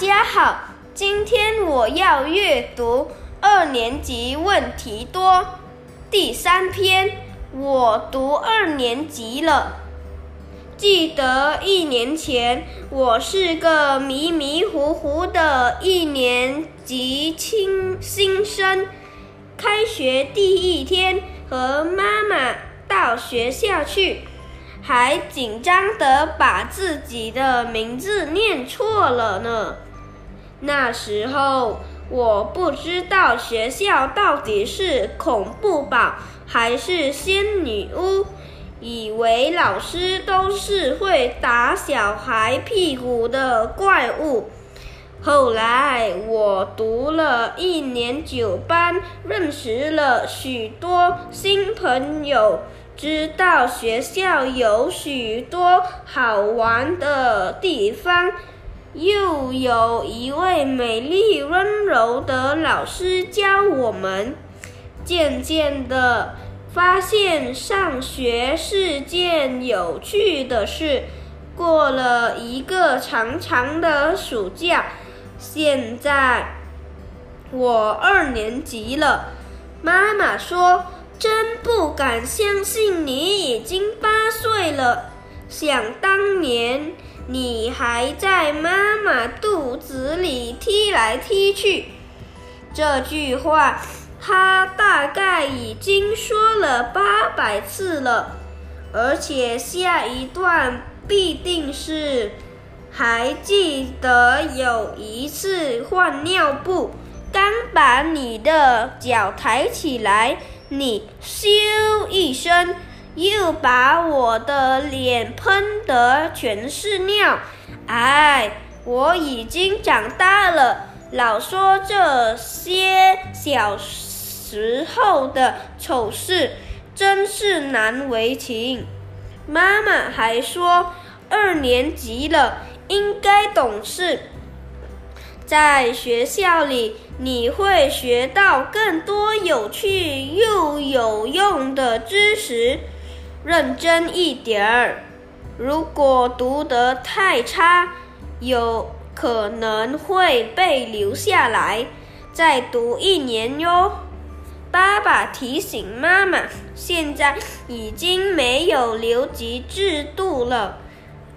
家好，今天我要阅读二年级问题多第三篇。我读二年级了。记得一年前，我是个迷迷糊糊的一年级新新生。开学第一天，和妈妈到学校去。还紧张的把自己的名字念错了呢。那时候我不知道学校到底是恐怖堡还是仙女屋，以为老师都是会打小孩屁股的怪物。后来我读了一年九班，认识了许多新朋友。知道学校有许多好玩的地方，又有一位美丽温柔的老师教我们。渐渐的，发现上学是件有趣的事。过了一个长长的暑假，现在我二年级了。妈妈说。真不敢相信你已经八岁了。想当年，你还在妈妈肚子里踢来踢去。这句话，他大概已经说了八百次了，而且下一段必定是：还记得有一次换尿布，刚把你的脚抬起来。你咻一声，又把我的脸喷得全是尿。哎，我已经长大了，老说这些小时候的丑事，真是难为情。妈妈还说，二年级了，应该懂事。在学校里，你会学到更多有趣又有用的知识。认真一点儿，如果读得太差，有可能会被留下来，再读一年哟。爸爸提醒妈妈，现在已经没有留级制度了。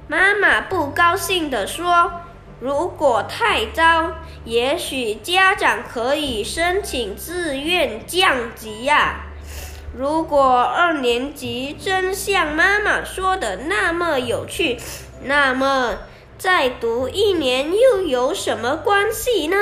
妈妈不高兴地说。如果太糟，也许家长可以申请自愿降级呀。如果二年级真像妈妈说的那么有趣，那么再读一年又有什么关系呢？